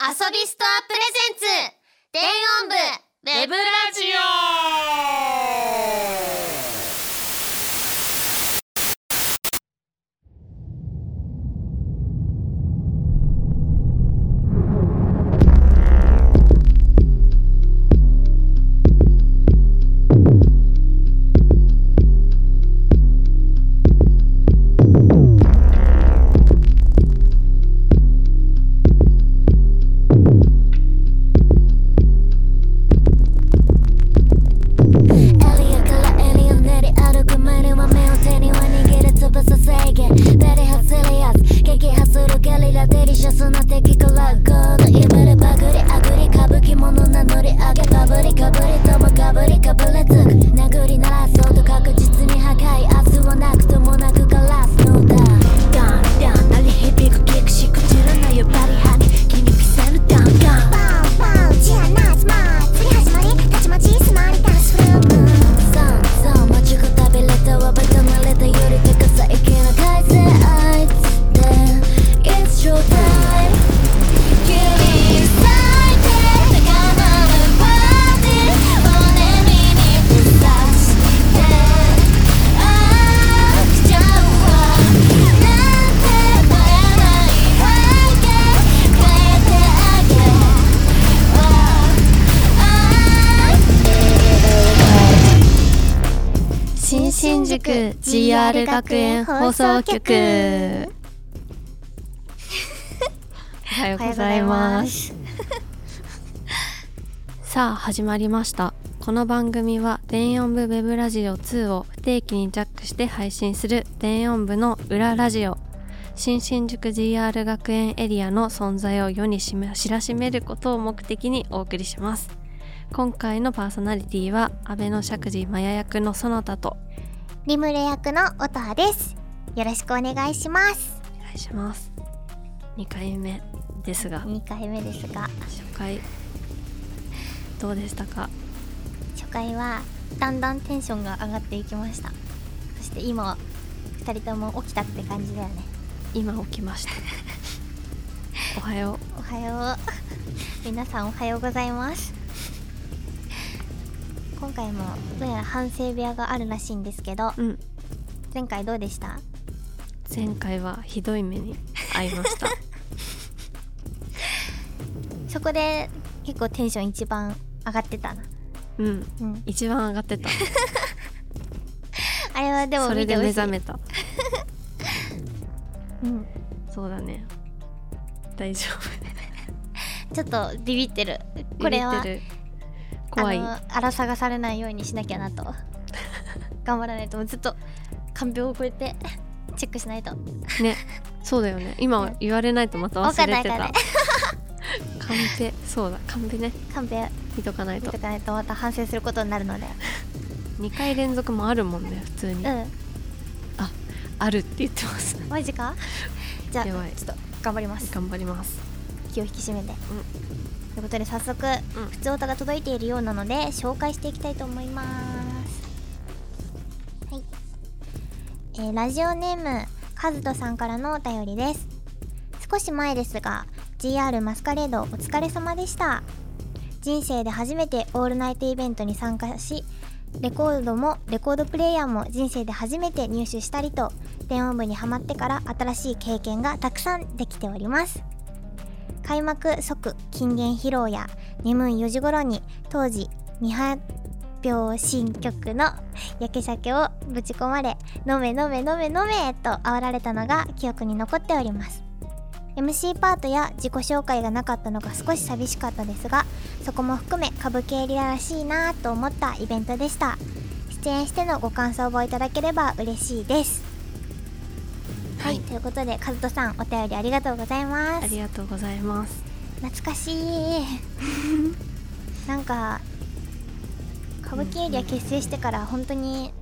遊びストアプレゼンツ。電音部ウェブラジオ。GR 学園放送局。おはようございます。さあ始まりました。この番組は電音部ウェブラジオ2を不定期にジャックして配信する電音部の裏ラジオ。新新宿 GR 学園エリアの存在を世に知らしめることを目的にお送りします。今回のパーソナリティは安倍の釈寺マヤ役の園田とリムレ役の音羽です。よろしくお願いします。お願いします。2回目ですが。2回目ですが。初回。どうでしたか？初回はだんだんテンションが上がっていきました。そして今は2人とも起きたって感じだよね。今起きました。おはよおはよう。皆さんおはようございます今回もどうやら反省部屋があるらしいんですけどううん。前回どうでした？前回はひどい目に遭いました。そこで結構テンション一番上がってたな。うん。うん。一番上がってた。あれはでもそれで目覚めた。うん。そうだね。大丈ちょっとビビってる。夫これはビビってる怖い。荒探されないようにしなきゃなと。頑張らないとずっと看病を超えてチェックしないと。ねそうだよね。今言われないとまた忘れてた。わかんないわカンペそうだカンペね。看病見とかないと。見とかないとまた反省することになるので。2回連続もあるもんね普通に、うん。あるって言ってます。マジか？じゃあちょっと頑張ります。頑張ります。気を引き締めて、ということで早速、うん。普通歌が届いているようなので紹介していきたいと思います。はい、えーラジオネームカズトさんからのお便りです。少し前ですが GR マスカレードお疲れ様でした。人生で初めてオールナイトイベントに参加しレコードもレコードプレイヤーも人生で初めて入手したりと電音部にはまってから新しい経験がたくさんできております開幕即金言披露や眠い4時頃に当時未発表新曲の 焼け鮭をぶち込まれ飲め飲め飲め飲めと煽られたのが記憶に残っております。MC パートや自己紹介がなかったのが少し寂しかったですがそこも含め歌舞伎エリアらしいなと思ったイベントでした。出演してのご感想をいただければ嬉しいです。はい、はいということでカズトさんお便りありがとうございます。ありがとうございます。懐かしい。なんか歌舞伎エリア結成してから本当に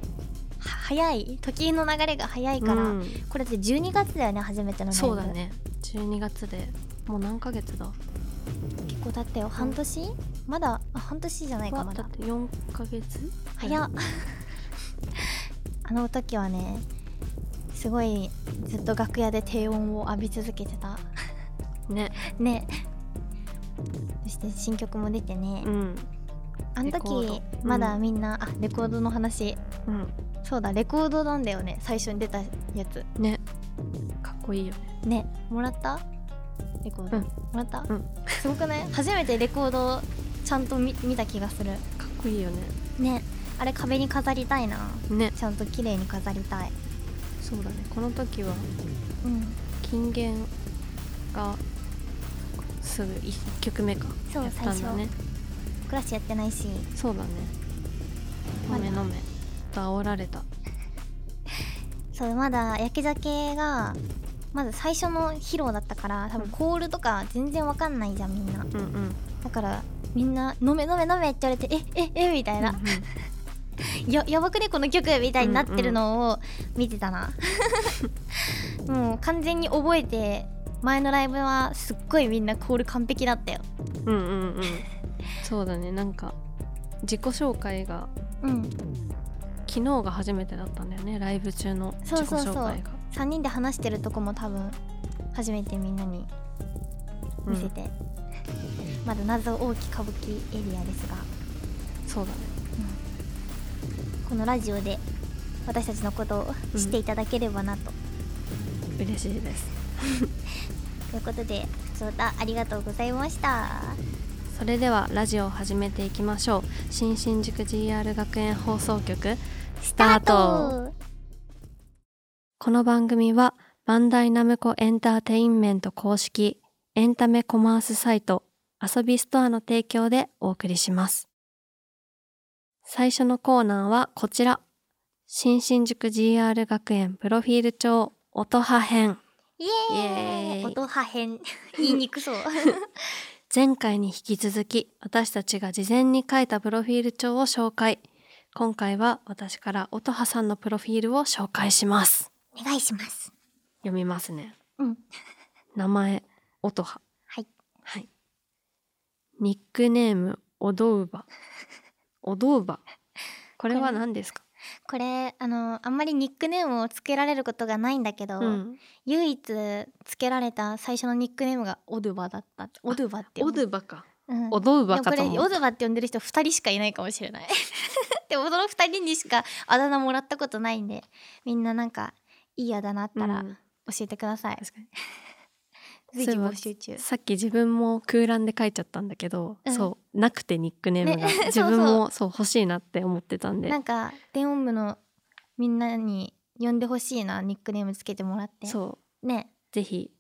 は早い。時の流れが早いから、うん。これって12月だよね初めてのライブ。そうだね。12月でもう何ヶ月だ？結構経ったよ。半年？まだ？あ半年じゃないかまだだって4ヶ月？早っ。あの時はねすごいずっと楽屋で低音を浴び続けてた。ね。ね。そして新曲も出てね、うん。あの時ド。まだみんな、あレコードの話。うん。そうだレコードなんだよね。最初に出たやつ。ね。かっこいいよね。ね。もらった？レコード、うん。もらった、うん。すごくない？初めてレコードちゃんと見見た気がする。かっこいいよね。ね。あれ壁に飾りたいな。ね。ちゃんと綺麗に飾りたいそうだね。この時はうん。金言がすぐ1曲目か。そうやったんだね。クラスやってないし。そうだね。飲め飲め。と煽られた。そうまだ焼き酒がまず最初の披露だったから多分コールとか全然わかんないじゃんみんな。うんうん。だからみんな「飲め飲め飲め」って言われて「えええみたいな。うん「ややばくねこの曲」みたいになってるのを見てたな。もう完全に覚えて前のライブはすっごいみんなコール完璧だったよ。うんうんうん。う んそうだね。なんか自己紹介がうん。昨日が初めてだったんだよね。ライブ中の自己そうそう。そう紹介が。3人で話してるとこも多分初めてみんなに見せて、まだ謎大き歌舞伎エリアですが。そうだねこのラジオで私たちのことを知っていただければなと、嬉しいです。ということで普通歌ありがとうございました。それではラジオを始めていきましょう。新新宿 GR 学園放送局スタート。この番組はバンダイナムコエンターテインメント公式エンタメコマースサイト遊びストアの提供でお送りします最初のコーナーはこちら。新新宿 GR 学園プロフィール帳音羽編。イエーイ。音破片言いにくそう。前回に引き続き私たちが事前に書いたプロフィール帳を紹介。今回は私から音羽さんのプロフィールを紹介します。お願いします。読みますね。うん。名前音羽はい。はい。ニックネームおどうば おどうばこれは何ですか？これあのあんまりニックネームをつけられることがないんだけど、うん。唯一つけられた最初のニックネームがオドゥバだった。オドゥバってお読むどうばか。うん。おどうばでもこれかと思っオドゥバって呼んでる人2人しかいないかもしれない。でもその2人にしかあだ名もらったことないんでみんななんかいいあだ名あったらうん。教えてください、確かに随時募集中。さっき自分も空欄で書いちゃったんだけど、うん。そうなくてニックネームが、ね。自分もそう欲しいなって思ってたんで。なんか電音部のみんなに呼んでほしいなニックネームつけてもらって。そう。ね。ぜひ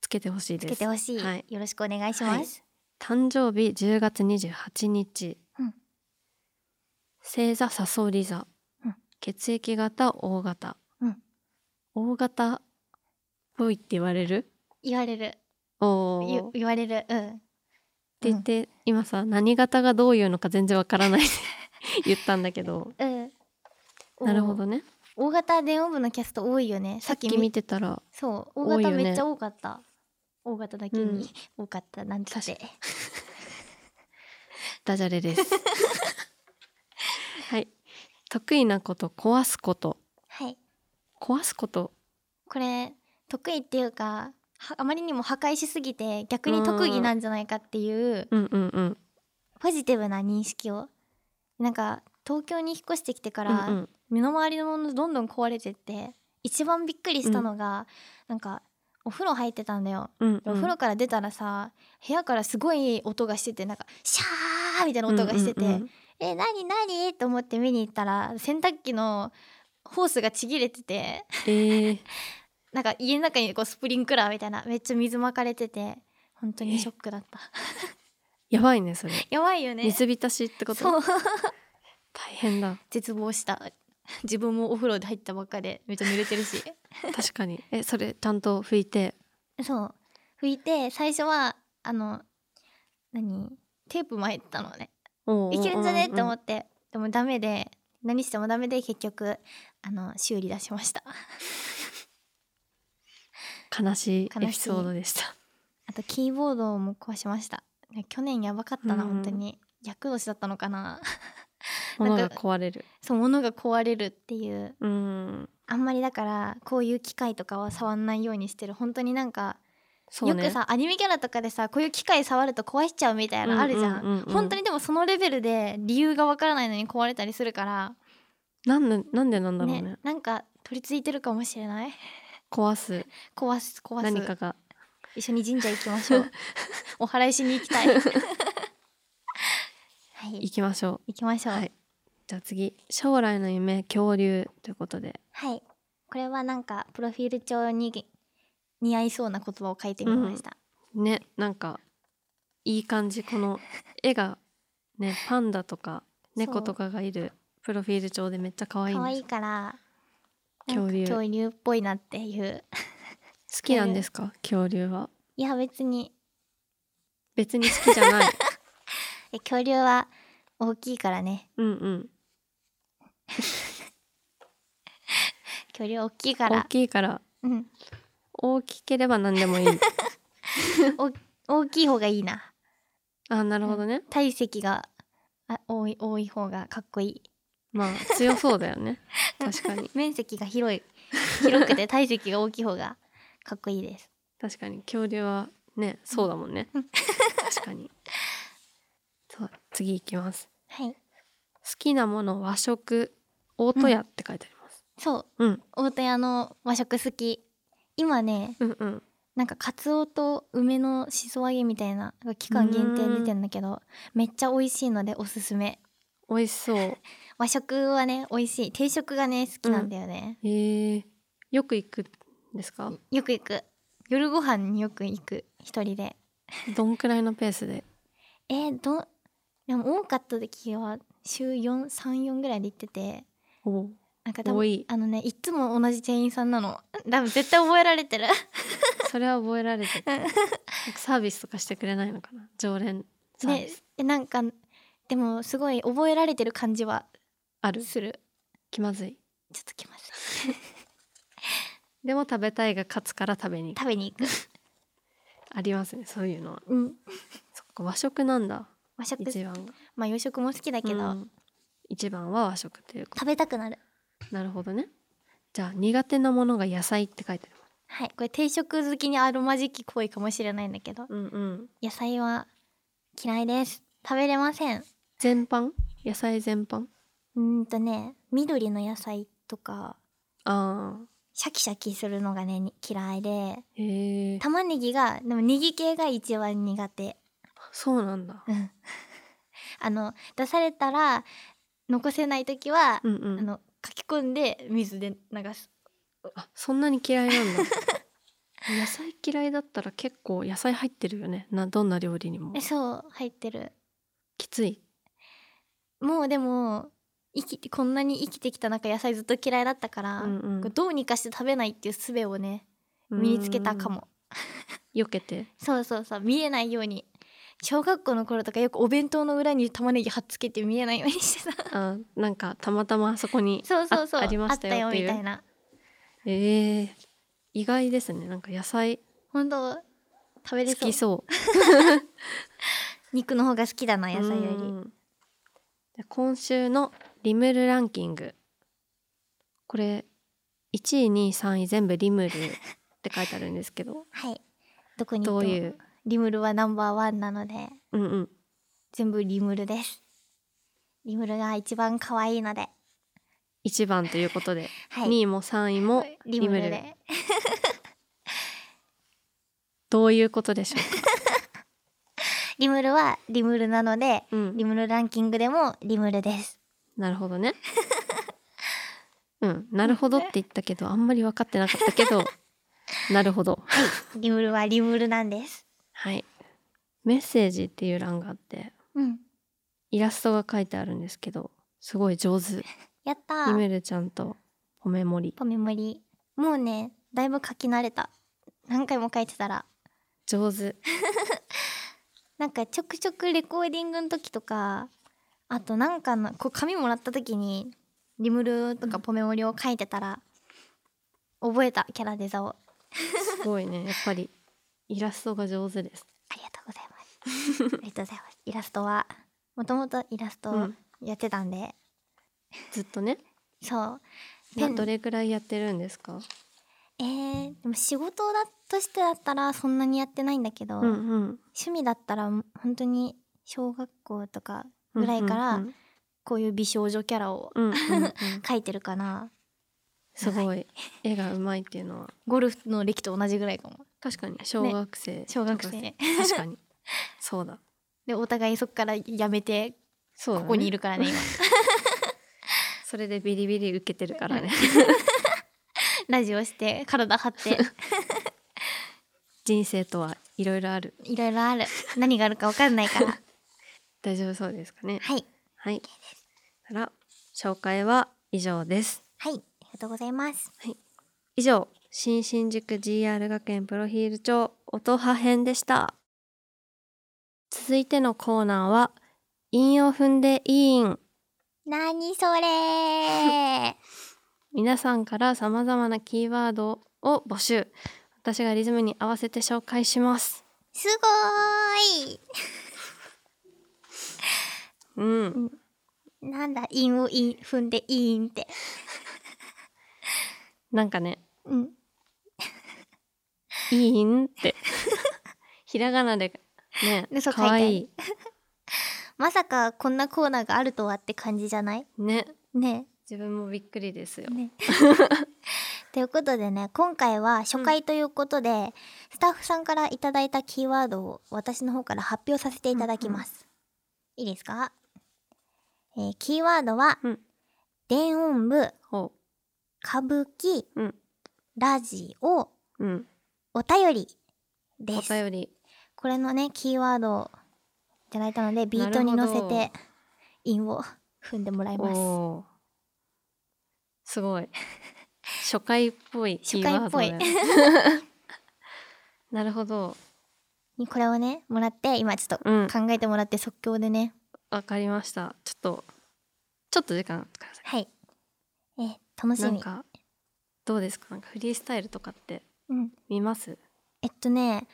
つけてほしいつです。けてほしい、はい。よろしくお願いします、誕生日10月28日、うん。星座さそり座、うん。血液型 O 型、うん。O 型っぽいって言われる？言われる。お言言われる。うん。て言って、今さ何型がどういうのか全然わからない。っ て言ったんだけど。うん。なるほどね。大型電音部のキャスト多いよね。さっき見てたらそう。大型めっちゃ多かった、大型だけうん。に多かった。なんて。ダジャレです。はい。得意なこと壊すこと。はい。壊すこと。これ得意っていうかはあまりにも破壊しすぎて逆に特技なんじゃないかっていううんうんうん。ポジティブな認識を。なんか東京に引っ越してきてから、うんうん。身の回りのものどんどん壊れてって一番びっくりしたのが、なんかお風呂入ってたんだよ、うんお風呂から出たらさ部屋からすごい音がしててなんかシャーみたいな音がしてて、うんうんうんえ何何？と思って見に行ったら洗濯機のホースがちぎれてて。えー、なんか家の中にこうスプリンクラーみたいなめっちゃ水まかれてて本当にショックだった。やばいねそれ。やばいよね。水浸しってこと？大変だ。絶望した。自分もお風呂で入ったばっかでめっちゃ濡れてるし。確かに。えそれちゃんと拭いて？そう。拭いて最初はあの何？テープ巻いてたのね。いけるんじゃね？って思っって。でもダメで何してもダメで結局あの修理出しました悲しいエピソードでした。あとキーボードも壊しました。ね去年やばかったな、うん本当に。厄年だったのかな。物が壊れる。そう物が壊れるっていう。うん。あんまりだからこういう機械とかは触んないようにしてる。本当になんかね。よくさアニメキャラとかでさこういう機械触ると壊しちゃうみたいなのあるじゃん,、うんうん。うんうん。本当にでもそのレベルで理由がわからないのに壊れたりするから。なんでなんでなんだろうね。ねなんか取り付いてるかもしれない壊す。壊す壊す。何かが。一緒に神社行きましょう。お祓いしに行きたい。はい。行きましょ行きましょう。うはい。じゃあ次。将来の夢恐竜ということで。はい。これはなんかプロフィール帳に似合いそうな言葉を書いてみました、ねなんかいい感じ。この 絵がねパンダとか猫とかがいるプロフィール帳でめっちゃ可愛い可愛いから恐竜。恐竜っぽいなっていう。好きなんですか？恐竜は。いや別に。別に好きじゃない。え恐竜は大きいからね。うんうん。恐竜大きいか大らきいから。うん。大きければ何でもいい。お大きい方がいいな。あなるほどね。体積があ多い多い方がかっこいい。まあ強そうだよね確かに。面積が広い。広くて体積が大きい方がかっこいいです。確かに恐竜はねそうだもんね。確かに。そう次いきます。はい。好きなもの和食大戸屋って書いてあります。そう。うん。大戸屋の和食好き。今ねうんうん。なんかカツオと梅のしそ揚げみたいな期間限定で出てんだけどめっちゃ美味しいのでおすすめ美味しそう。和食はね美味しい。定食がね好きなんだよね、えー、よく行くんですか？よく行く。夜ご飯によく行く一人で。どんくらいのペースで？えー、どでも多かった時は週434ぐらいで行ってて。おなんか多分あのねいっつも同じ店員さんなの。多分絶対覚えられてる。それは覚えられてる。サービスとかしてくれないのかな？常連サービねス、えなんかでもすごい覚えられてる感じはある？する。気まずい？ちょっときます でも食べたいが勝つから食べに行く。食べに行く。ありますねそういうのは。うん。そっか和食なんだ。和食。一番が。まあ洋食も好きだけど、うん。一番は和食というこ食べたくなる。となるほどね。じゃあ苦手なものが野菜って書いてありますはい。これ定食好きにあるまじき行為かもしれないんだけど。うんうん。野菜は嫌いです。食べれません全般？野菜全般？うーんとね緑の野菜とかあシャキシャキするのがねに嫌いでーへえ玉ねぎがでもネギ系が一番苦手。そうなんだ。うん。あの出されたら残せない時は、うんうん。あの書き込んで水で流す。あそんなに嫌いなんだ。野菜嫌いだったら結構野菜入ってるよね。などんな料理にも。えそう入ってる。きつい？もうでも生きてこんなに生きてきた中野菜ずっと嫌いだったから、うんうん。どうにかして食べないっていう術をね身につけたかも。避けて。そうそうそう。見えないように。小学校の頃とかよくお弁当の裏に玉ねぎ貼っつけて見えないようにしてた。あなんかたまたまそこにそうそうそう。あありましたよみたいな。えー、意外ですね。なんか野菜。本当食べれそう。好きそう。肉の方が好きだな野菜より今週のリムルランキング。これ1位2位3位全部リムルって書いてあるんですけど。はい。どこにどういう？リムルはナンバーワンなのでうんうん。全部リムルです。リムルが一番可愛いので。1番ということで、はい。2位も3位もリムルで。どういうことでしょうリムルはリムルなので、うん。リムルランキングでもリムルです。なるほどね。うん。なるほどって言ったけどあんまり分かってなかったけど なるほど。リムルはリムルなんです。はい。メッセージっていう欄があってうん。イラストが書いてあるんですけどすごい上手。やったリメールちゃんとポメモリポメモリもうねだいぶ書き慣れた。何回も書いてたら。上手なんかちょくちょくレコーディングの時とかあとなんかのこう紙もらった時にリムルとかポメモリを書いてたら、覚えたキャラデザを。すごいね。やっぱりイラストが上手です。ありがとうございます。ありがとうございます。イラストはもともとイラストやってたんで、ずっとね。そう。などれぐらいやってるんですか？えー、でも仕事だとしてだったらそんなにやってないんだけど、うんうん。趣味だったら本当に小学校とかぐらいからうんこういう美少女キャラをうんうんうん。う ん描いてるかな。すごい。絵がうまいっていうのは。ゴルフの歴と同じぐらいかも。確かに。小学生、小学生。確かに。そうだ。でお互いそっからやめてここにいるからね今。それでビリビリ受けてるからね。ラジオして体張って人生とはいろいろある。いろいろある。何があるか分かんないから。大丈夫そうですかね。はい。はい。たら紹介は以上です。はい。ありがとうございます。以上新新宿 GR 学園プロフィール帳音羽編でした。続いてのコーナーは韻を踏んでいいん何それ。皆さんから様々なキーワードを募集私がリズムに合わせて紹介します。すごーうん。いなんだ韻を韻踏んでいいんって。なんかね。うん。いいんって。ひらがなでねでそうかわいい。まさかこんなコーナーがあるとはって感じじゃない？ね。ね。自分もびっくりですよ、ね ということでね今回は初回ということで、スタッフさんからいただいたキーワードを私の方から発表させていただきます、いいですか、えーキーワードは、うん。電音部ほ歌舞伎、うん。ラジオううん。お便りでおす便り。これのねキーワードをいただいたのでビートに乗せて韻を踏んでもらいます。すごい初回っぽい初回っぽい。なるほど。にこれをねもらって今ちょっとうん。考えてもらって即興でね、わかりました。ちょっとちょっと時間くださはい。えー楽しみ。いなんかどうですか？なんかフリースタイルとかってうん。見ます？えっとね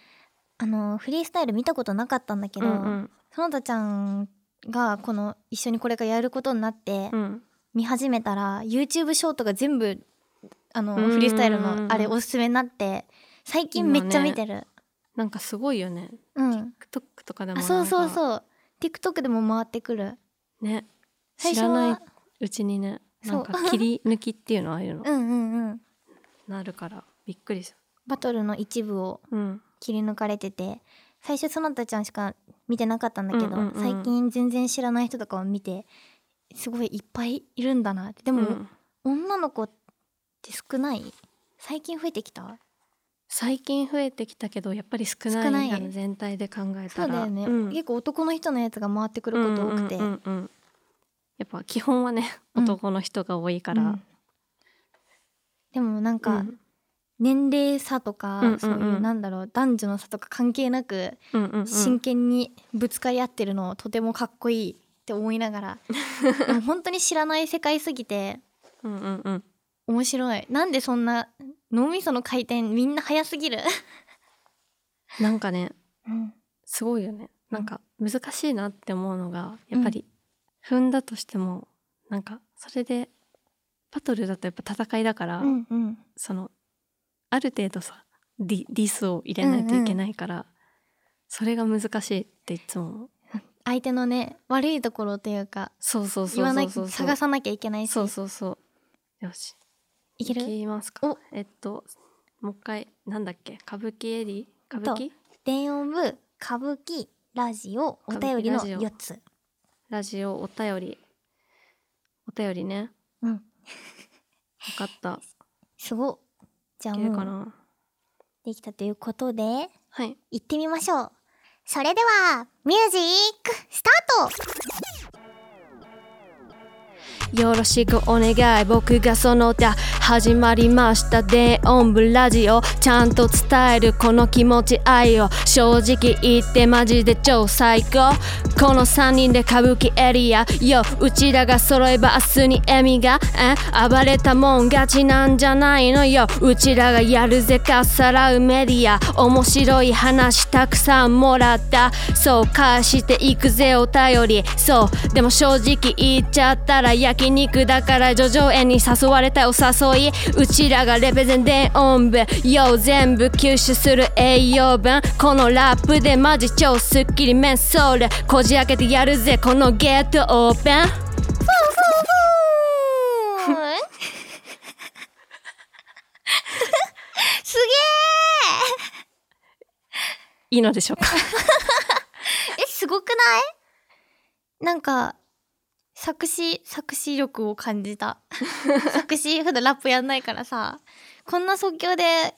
あのフリースタイル見たことなかったんだけど、うんうん。園田ちゃんがこの一緒にこれからやることになってうん。見始めたら YouTube ショートが全部あのうんうん。うんフリースタイルのあれおすすめになって最近めっちゃ見てる、なんかすごいよね。うん。TikTok とかでもあそうそううそう。TikTok でも回ってくる。ね。知らないうちにねなんかそう切り抜きっていうのああいうの。うんうんうん。なるからびっくりすバトルの一部を切り抜かれてて最初園田ちゃんしか見てなかったんだけど、うんうんうん。最近全然知らない人とかを見てすごいいっぱいいるんだなって。でも、うん。女の子って少ない？最近増えてきた？最近増えてきたけどやっぱり少ない少ない？全体で考えたら。そうだよね、ん。結構男の人のやつが回ってくること多くて、うんうんうんうんやっぱ基本はねうん。男の人が多いから、うん。でもなんか、うん。年齢差とか、うんうんうん。そういうなんだろう男女の差とか関係なくうんうんうん。真剣にぶつかり合ってるのとてもかっこいいって思いながら。本当に知らない世界すぎて。うんうんうん面白い。なんでそんな脳みその回転みんな早すぎる、なんかねうん。すごいよね。なんか難しいなって思うのがやっぱり踏んだとしてもなんかそれでバトルだとやっぱ戦いだから、うんうん。そのある程度さディディスを入れないといけないから、それが難しいっていつも相手のね悪いところというかそうそうそう言わなきそう。そう探さなきゃいけないし。そうそうそう。よしいける？いきますか？えっともう一回なんだっけ？歌舞伎エディ？歌舞伎？電音部歌舞伎ラジオお便りの歌舞伎ラジオ。4つ。ラジオお便り。お便りね。うん。分かった。すごっ。じゃあもうかな？できたということではい。行ってみましょう。それではミュージックスタート！よろしくお願い。僕がその他始まりました。電音部ラジオ。ちゃんと伝えるこの気持ち愛を。正直言ってマジで超最高。この3人で歌舞伎エリア。ようちらが揃えば明日に笑みが。え暴れたもん勝ちなんじゃないの？ようちらがやるぜかさらうメディア。面白い話たくさんもらった。そう返していくぜお便り。そうでも正直言っちゃったら焼肉だから叙々苑に誘われたお誘多いうちらがレペゼン電音部よ全部吸収する栄養分このラップでマジ超スッキリメンソールこじ開けてやるぜこのゲートオープンすいいのでしょうかげええすごくないなんか作詞作詞力を感じた。作詞普段ラップやんないからさ。こんな即興で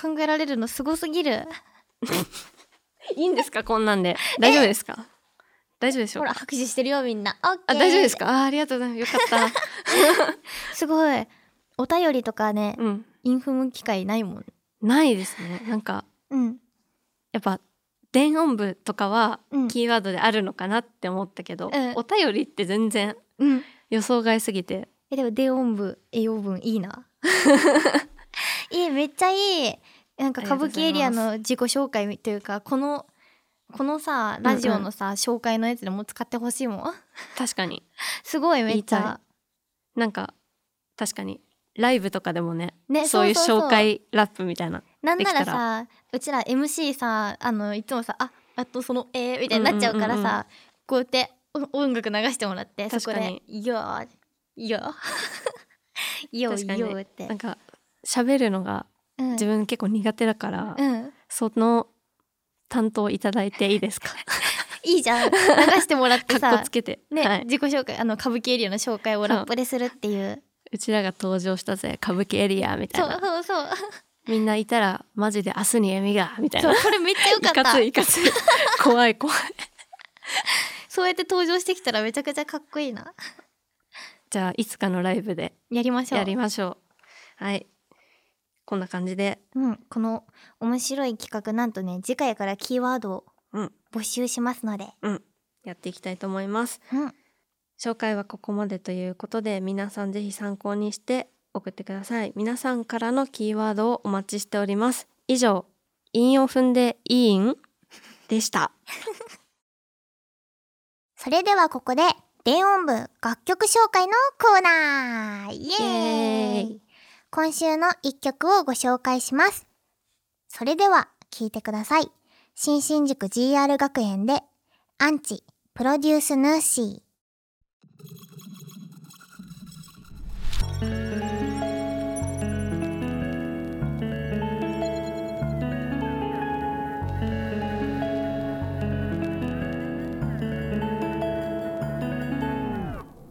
考えられるのすごすぎる。いいんですか？こんなんで。大丈夫ですか？大丈夫でしょほら拍手してるよみんな。オッケー。あ大丈夫ですか？あありがとうございます。よかっ すごい。お便りとかねたうん。インフム機会ないもん。ないですね。なんかうん。やっぱ電音部とかはうん。キーワードであるのかなって思ったけど、うんお便りって全然うん。予想外すぎて。えでも電音部栄養分いいな。いいめっちゃいい。なんか歌舞伎エリアの自己紹介というかこのこのさラジオのさ、紹介のやつでも使ってほしいもん。確かに。すごいめっちゃ。なんか確かにライブとかでもねねそういう紹介ラップみたいななんならできたさうちら MC さあのいつもさああとそのえー、みたいになっちゃうからさ、うんうんうんうんこうやってお音楽流してもらってそこで「いやいやいや確かに。よ」って。なんか喋るのがうん。自分結構苦手だから、うん。その担当いただいていいですか？いいじゃん。流してもらってさ こつけて、ね、はい、自己紹介あの歌舞伎エリアの紹介をラップでするっていううちらが登場したぜ歌舞伎エリアみたそいうな。そうそうみんないたらマジで明日に笑みがみたいな。そうこれめっちゃ良かいった。かついいかつい。怖い怖い。そうやって登場してきたらめちゃくちゃかっこいいな。じゃあいつかのライブでやりましょう。やりましょう。はい。こんな感じで。うん、この面白い企画なんとね次回からキーワードをうん。募集しますので、うん。やっていきたいと思います。うん、紹介はここまでということで皆さんぜひ参考にして送ってください。皆さんからのキーワードをお待ちしております。以上韻を踏んでいいんでした。それではここで電音部楽曲紹介のコーナー。イエーイ。今週の一曲をご紹介します。それでは聴いてください。新新宿 GR 学園でアンチプロデュースヌーシー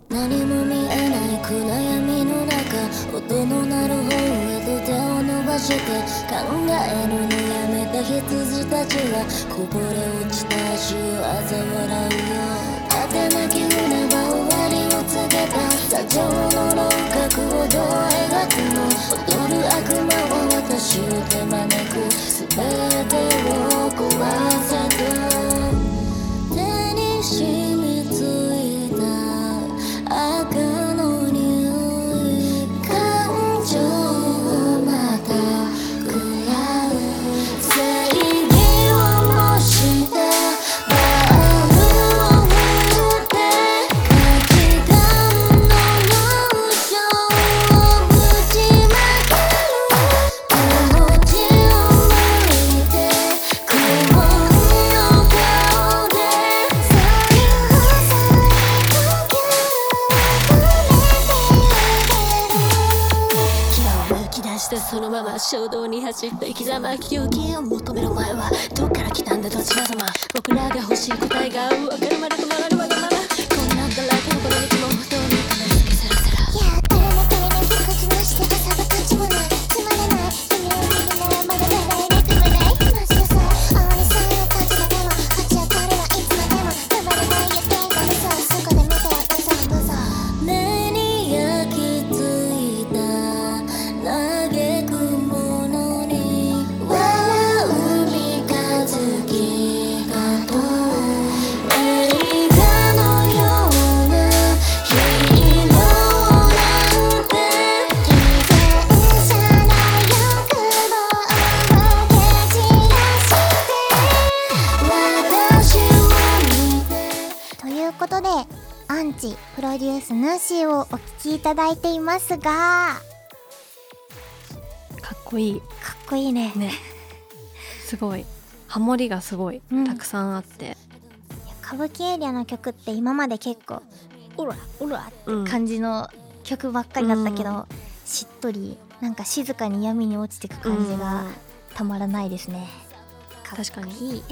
何も見えない暗闇の中音の鳴る方へと手を伸ばして考えるのやめた羊たちがこぼれ落ちた足を嘲笑うよ。情の輪郭をどう描くの。踊る悪魔は私を手招く。全てを壊せ。衝動に走った生き様記憶を求める前はどっから来たんだどちら様僕らが欲しい答えが分かるまですが。こいい。かっこいいね。ね。すごい。ハモリがすごい。うん。たくさんあって、歌舞伎エリアの曲って今まで結構オラオラってうん。感じの曲ばっかりだったけど、うん。しっとりなんか静かに闇に落ちてく感じがうん。たまらないですね、かっこいい。確かに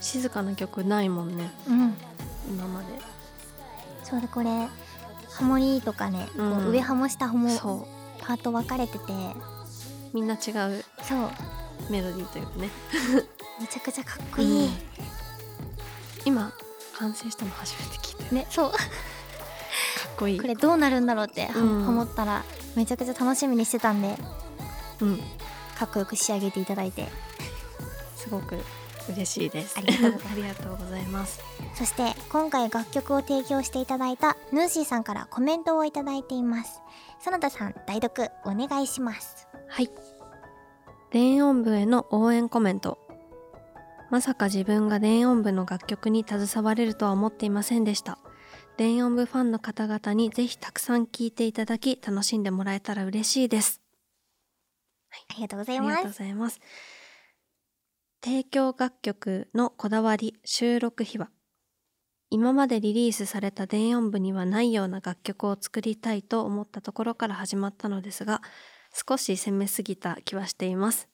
静かな曲ないもんね。うん。今まで。そうでこれハモリとかね、こう上ハモ下ハモそパート分かれてて。うみんな違う。そう。メロディーというかね。めちゃくちゃかっこいい、うん。今完成したの初めて聞いたよねそう。かっこいい。これどうなるんだろうってはうん。思ったらめちゃくちゃ楽しみにしてたんでうん。かっこよく仕上げていただいて。すごく嬉しいです。ありがとうありがとうございます。そして今回楽曲を提供していただいたヌーシーさんからコメントをいただいています。園田さん代読お願いします。はい。電音部への応援コメント。まさか自分が電音部の楽曲に携われるとは思っていませんでした。電音部ファンの方々にぜひたくさん聴いていただき楽しんでもらえたら嬉しいです。ありがとうござありがとうございます提供楽曲のこだわり収録秘話。今までリリースされた電音部にはないような楽曲を作りたいと思ったところから始まったのですが少し攻めすぎた気はしています。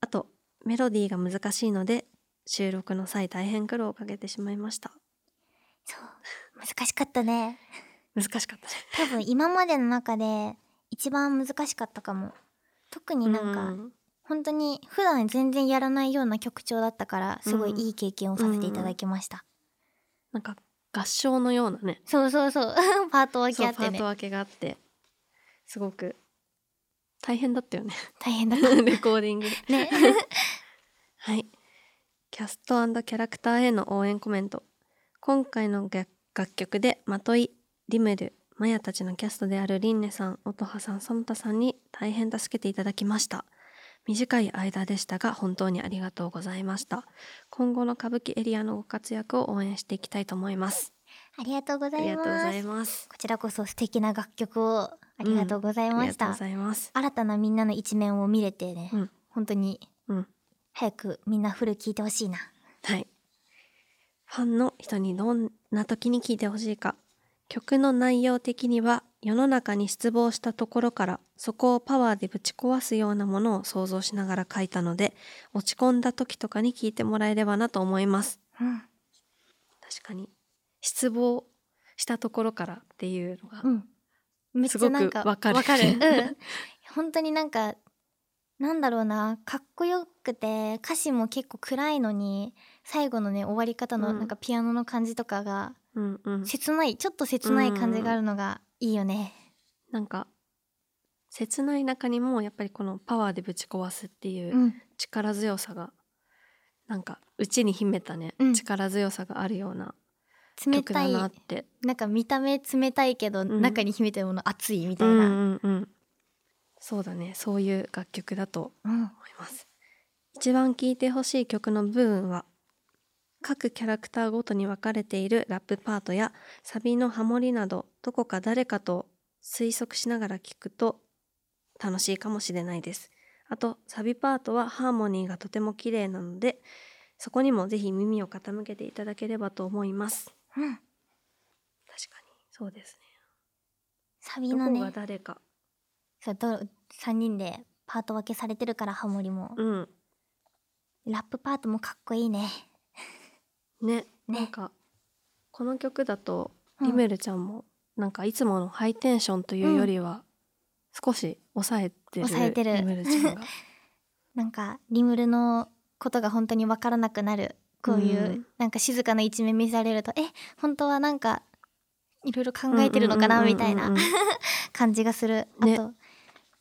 あとメロディーが難しいので収録の際大変苦労をかけてしまいました。そう難しかったね。難しかったね。多分今までの中で一番難しかったかも。特になんか、うん本当に普段全然やらないような曲調だったからすごいいい経験をさせていただきました、なんか合唱のようなね。そうそうそう。パート分けあってね。パート分けがあってすごく大変だったよね。大変だった。レコーディング。でね。はい。キャストキャラクターへの応援コメント。今回の楽楽曲でまといリムルマヤたちのキャストであるリンネさん音羽さんソムタさんに大変助けていただきました短い間でしたが本当にありがとうございました。今後の歌舞伎エリアのご活躍を応援していきたいと思います。ありがとうございます。こちらこそ素敵な楽曲をありがとうございました、ありがとうございます。新たなみんなの一面を見れてね、うん。本当にうん。早くみんなフル聞いてほしいな。はい。ファンの人にどんな時に聴いてほしいか。曲の内容的には世の中に失望したところからそこをパワーでぶち壊すようなものを想像しながら書いたので落ち込んだ時とかに聴いてもらえればなと思います。うん。確かに。失望したところからっていうのが、うん。めっちゃなんかすごくわかる。わかる。うん。本当になんかなんだろうな。かっこよくて歌詞も結構暗いのに最後のね終わり方のうん。なんかピアノの感じとかがうんうん、切ないちょっと切ない感じがあるのがいいよね。なんか切ない中にもやっぱりこのパワーでぶち壊すっていううん。力強さがなんか内に秘めたね、うん。力強さがあるような冷曲だたいなって。なんか見た目冷たいけど、ん。中に秘めてるもの熱いみたいうんな、うんうん。そうだね。そういう楽曲だとうん。思います。一番聴いてほしい曲の部分は各キャラクターごとに分かれているラップパートやサビのハモリなどどこか誰かと推測しながら聴くと楽しいかもしれないです。あとサビパートはハーモニーがとても綺麗なのでそこにもぜひ耳を傾けていただければと思います。うん。確かにそうですね。どこサビのね。が誰か。そうど3人でパート分けされてるからハモリも、うん。ラップパートもかっこいいねねね。なんかこの曲だとうん。リメルちゃんもなんかいつものハイテンションというよりは少し抑えてる抑えてる。ルちゃんが。なんかリムルのことが本当に分からなくなる。こういう、うん。なんか静かな一面見せられるとえ本当はなんかいろいろ考えてるのかなみたいな。感じがする、ね。あと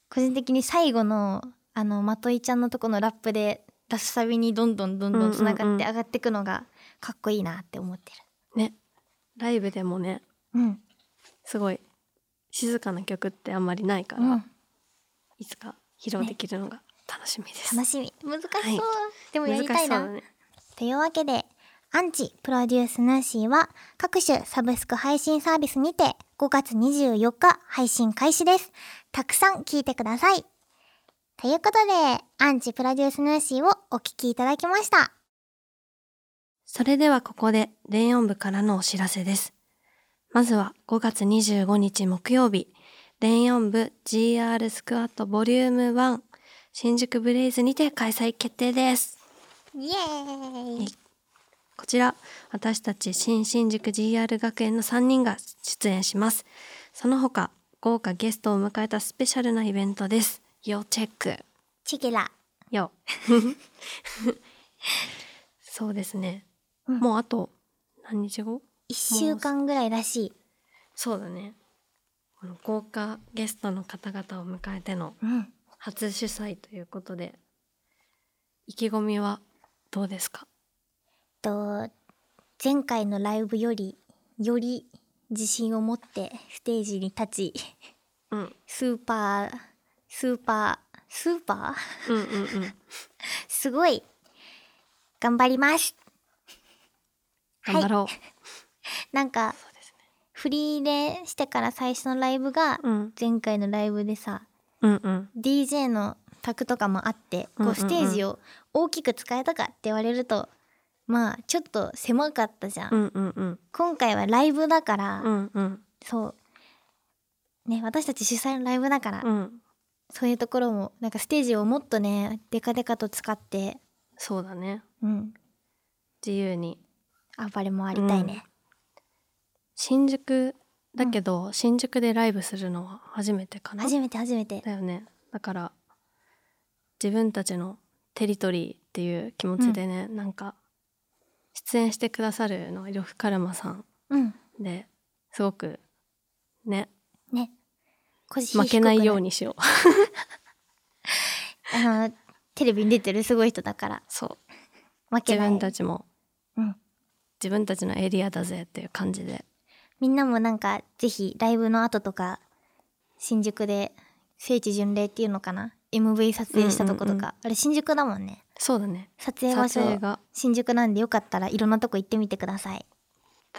個人的に最後のあのまといちゃんのとこのラップでラスサビにどんどんどんどんつながって上がっていくのがかっこいいなって思ってね。ライブでもねるうん。すごい静かな曲ってあんまりないから、うん。いつか披露できるのが楽しみです、楽しみ。難しそう、はい。でもやりたいな、ね。というわけで、アンチプロデュースヌーシーは各種サブスク配信サービスにて5月24日配信開始です。たくさん聞いてください。ということで、アンチプロデュースヌーシーをお聞きいただきました。それではここで電音部からのお知らせです。まずは5月25日木曜日、電音部 GR スクワットボリューム1新宿ブレイズにて開催決定です。イエーイこちら、私たち新新宿 GR 学園の3人が出演します。その他、豪華ゲストを迎えたスペシャルなイベントです。要チェック。チゲラ。よ。そうですね。うんもうあと何日後？1週間ぐらいらしい。そうだね。この豪華ゲストの方々を迎えてのうん。初主催ということで、意気込みはどうですか？と、前回のライブより、より自信を持ってステージに立ち、うん。スーパー、スーパー、スーパー？うんうんうん。すごい、頑張ります。頑張ろ なんか、う。そうですね。フリーでしてから最初のライブが、うん。前回のライブでさ、うんうん。DJ の卓とかもあって、こうステージを大きく使えたかって言われると、まあちょっと狭かったじゃん。うんうんうん。今回はライブだから、うんうん。そう。ね、私たち主催のライブだから、うん。そういうところも、なんかステージをもっとね、デカデカと使って、そうだね。うん、自由に。暴れ回りたいね。新宿だけど、新宿でライブするのは初めてかな？初めて初めて。だよねだから自分たちのテリトリーっていう気持ちでね、なんか出演してくださるのが呂布カルマさんうん。ですごくねね。腰負けないように。にしよう あの、テレビに出てるすごい人だから、そう自負けない。分たちもうん。自分たちのエリアだぜっていう感じでみんなもなんか、ぜひ、ライブの後とか、新宿で、聖地巡礼っていうのかな ?MV 撮影したとことか。うんうんうんあれ、新宿だもんね。そうだね撮影場所、が新宿なんでよかったらいろんなとこ行ってみてください。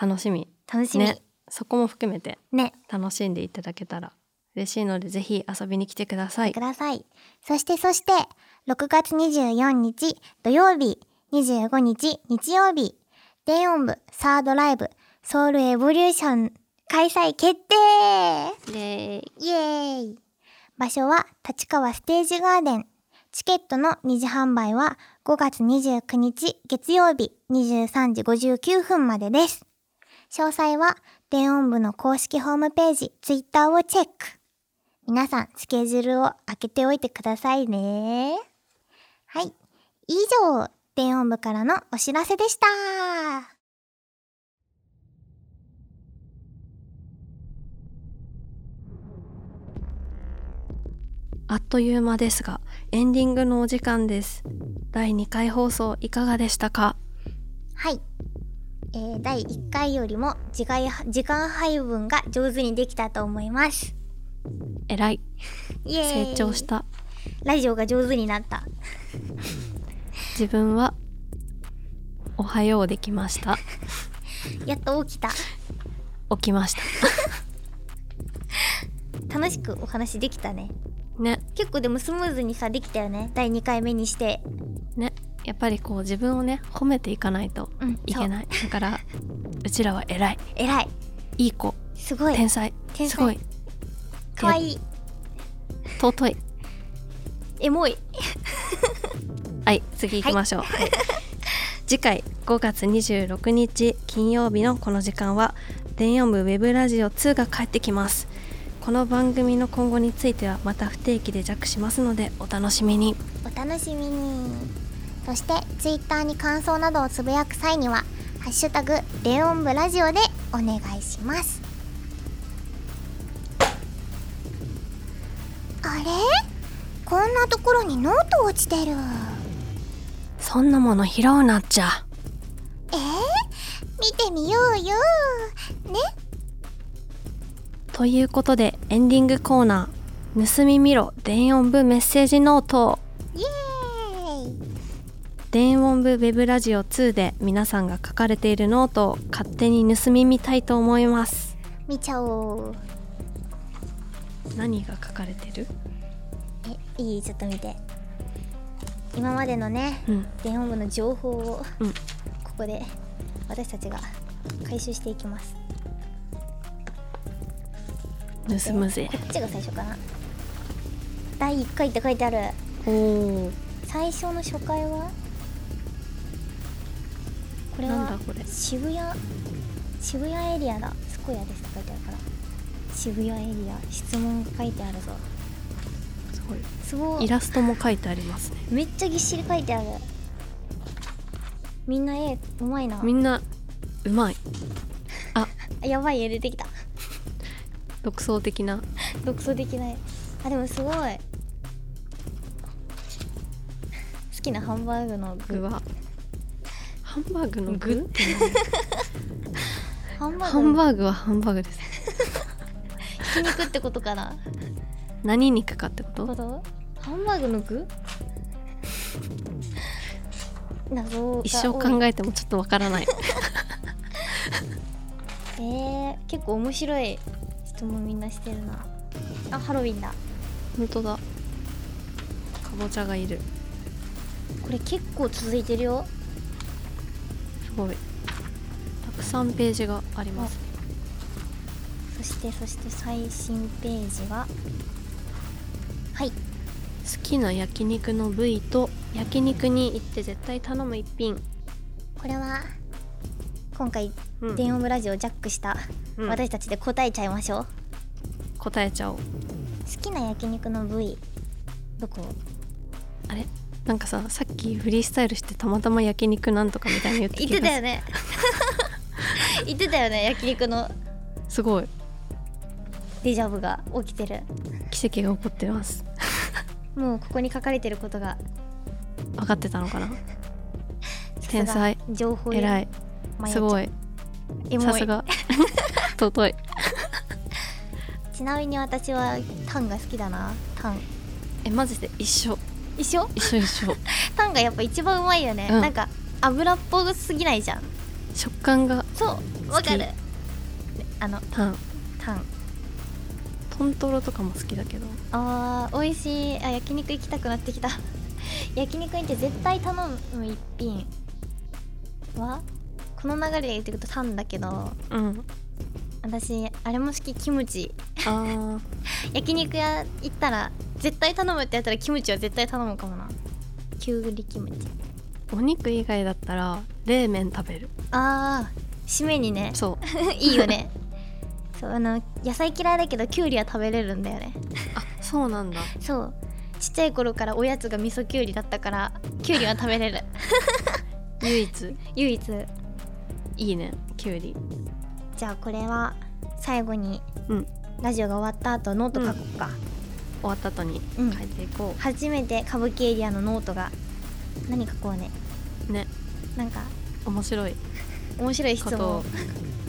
楽しみ楽しみ。ねそこも含めてね。楽しんでいただけたら嬉しいのでぜひ遊びに来てくださいください。そしてそして、6月24日土曜日、25日日曜日、電音部サードライブ、ソウルエボリューション開催決定イエーイイエーイ場所は立川ステージガーデン。チケットの二次販売は5月29日月曜日23時59分までです。詳細は電音部の公式ホームページ、ツイッターをチェック。皆さん、スケジュールを開けておいてくださいね。はい。以上、電音部からのお知らせでした。あっという間ですがエンディングのお時間です第2回放送いかがでしたか？はい。えー、第1回よりも時間時間配分が上手にできたと思います。えらい成長したラジオが上手になった。自分はおはようできました やっと起きた。起きました楽しくお話できたね。ね結構でもスムーズにさ、できたよね。第2回目にして。ねやっぱりこう自分をね褒めていかないとうん、い。いけないだからうちらは偉い偉い。いい子すごい。天才天才すごいかわいい。尊いエモい。はい次行きましょう、はい次回5月26日金曜日のこの時間は電音部ウェブラジオ2が帰ってきますこの番組の今後についてはまた不定期で弱しますのでお楽しみにお楽しみに。そして、ツイッターに感想などをつぶやく際には、ハッシュタグ、レオンブラジオでお願いします。あれ？こんなところにノート落ちてる。そんなもの拾うなっちゃえー、見てみようよ。ね？ということでエンディングコーナー盗み見ろ電音部メッセージノート。イエーイ電音部ウェブラジオ2で皆さんが書かれているノートを勝手に盗み見たいと思います。見ちゃおう。何が書かれてる？え、いい？ちょっと見て。今までのねうん。電音部の情報を、うん。ここで私たちが回収していきます盗むぜこっちが最初かな。第1回って書いてある。おお最初の初回は？これはなんだこれ。渋谷渋谷エリアだ。スコヤですって書いてあるから。渋谷エリア質問が書いてあるぞ。すごい。すごい。イラストも書いてありますね。めっちゃぎっしり書いてある。みんな絵うまいな。みんなうまい。あ。やばい絵出てきた独創的な。独創的な。絵あでもすごい。好きなハンバーグの具。具は？ハンバーグの具？具 ハンバーグハンバーグはハンバーグです。ひき肉ってことかな。何肉かってこと？ハンバーグの具？謎が一生考えてもちょっとわからない。えー、結構面白い質問みんなしてるな。あハロウィンだ。本当だ。かぼちゃがいる。これ結構続いてるよ。すごい。たくさんページがあります。そしてそして最新ページは。はい。好きな焼肉の部位と焼肉に行って絶対頼む一品、これは今回うん。電音ブラジオをジャックしたうん。私たちで答えちゃいましょう、答えちゃおう。好きな焼肉の部位どこ？あれ？なんかささっきフリースタイルしてたまたま焼肉なんとかみたいに言って言っきてたよね。言ってたよね 焼肉の。すごい。デジャブが起きてる。奇跡が起こってます。もうここに書かれてることが。分かってたのかな？天才。情報偉いすごい。さすが。尊い。ちなみに私はタンが好きだな。タン。えマジで？一緒。一緒？一緒一緒。タンがやっぱ一番うまいよね、うん。なんか油っぽすぎないじゃん。食感が。そうわかる。あのタン。タン。トントロとかも好きだけど。あー美味しい。あ焼肉行きたくなってきた。焼肉行って絶対頼む一品は？この流れで言ってくとタンだけどうん。私あれも好きキムチ。あー。焼肉屋行ったら絶対頼むってやったらキムチは絶対頼むかもな。きゅうりキムチ。お肉以外だったら冷麺食べる。あー締めにね。そう。いいよね。そうあの野菜嫌いだけどきゅうりは食べれるんだよね。あそうなんだ。そう。ちっちゃい頃からおやつが味噌きゅうりだったからきゅうりは食べれる。唯一。唯一いいねきゅうりじゃあこれは最後にうん。ラジオが終わった後ノート書こうか、終わった後にうん。書いていこ初めて歌舞伎エリアのノートが何書こうね。う、ね。なんか面白い。面白い質問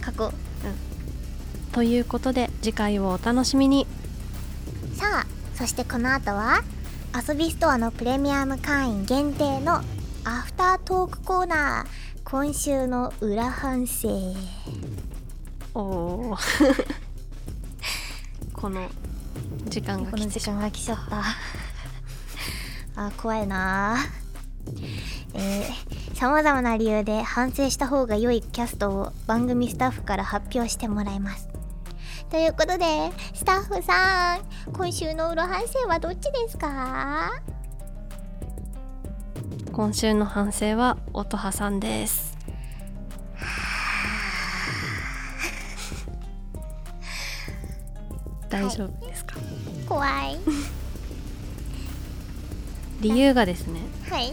書こう。ということで次回をお楽しみに。さあそしてこの後は遊びストアのプレミアム会員限定のアフタートークコーナー今週の裏反省。おお この時間がこの来てしまう時間が来ちゃった。あ怖いな。えー、さまざまな理由で反省した方が良いキャストを番組スタッフから発表してもらいます。ということでスタッフさん今週の裏反省はどっちですか？今週の反省は音羽さんです。大丈夫ですか、怖い。理由がですねはい。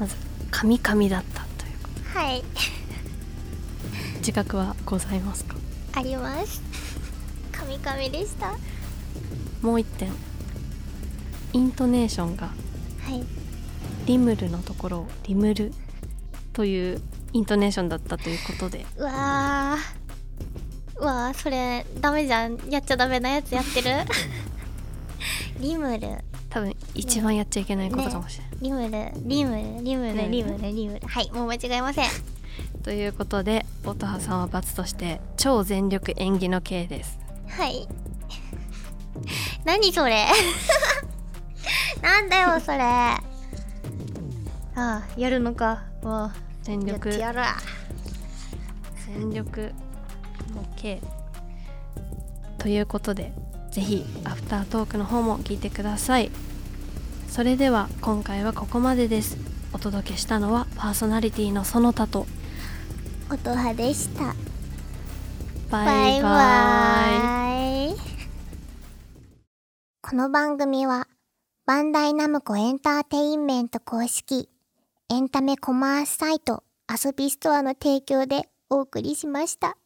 まずカミカミだったということはい。自覚はございますか？あります。カミカミでした。はもう一点。イントネーションがいリムルのところをリムルというイントネーションだったということで。うわー。うわーそれダメじゃん。やっちゃダメなやつやってる？リムル。多分一番やっちゃいけないことかもしれない、リムル。リムルリムルね。リムルリムル。はいもう間違えません。ということで音羽さんは罰として超全力演技の刑です。はい。何それ？なんだよそれああやるのか。わ全あやって力やるわ。全力。の K ということでぜひアフタートークの方も聞いてください。それでは今回はここまでです。お届けしたのはパーソナリティのその他と。音羽でした。バイバイ。この番組はバンダイナムコエンターテインメント公式エンタメコマースサイト遊びストアの提供でお送りしました。